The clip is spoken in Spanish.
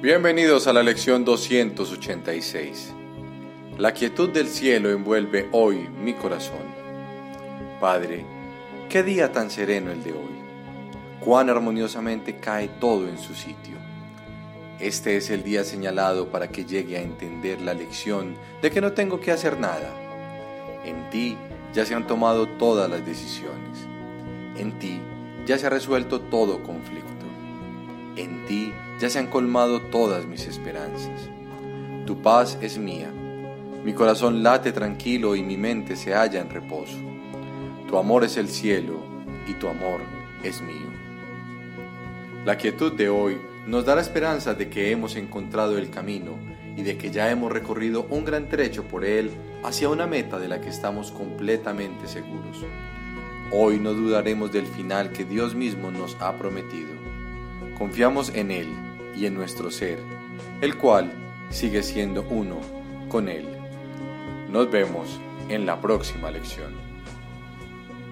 Bienvenidos a la lección 286. La quietud del cielo envuelve hoy mi corazón. Padre, qué día tan sereno el de hoy. Cuán armoniosamente cae todo en su sitio. Este es el día señalado para que llegue a entender la lección de que no tengo que hacer nada. En ti ya se han tomado todas las decisiones. En ti ya se ha resuelto todo conflicto. En ti se han colmado todas mis esperanzas. Tu paz es mía. Mi corazón late tranquilo y mi mente se halla en reposo. Tu amor es el cielo y tu amor es mío. La quietud de hoy nos da la esperanza de que hemos encontrado el camino y de que ya hemos recorrido un gran trecho por él hacia una meta de la que estamos completamente seguros. Hoy no dudaremos del final que Dios mismo nos ha prometido. Confiamos en Él y en nuestro ser, el cual sigue siendo uno con Él. Nos vemos en la próxima lección.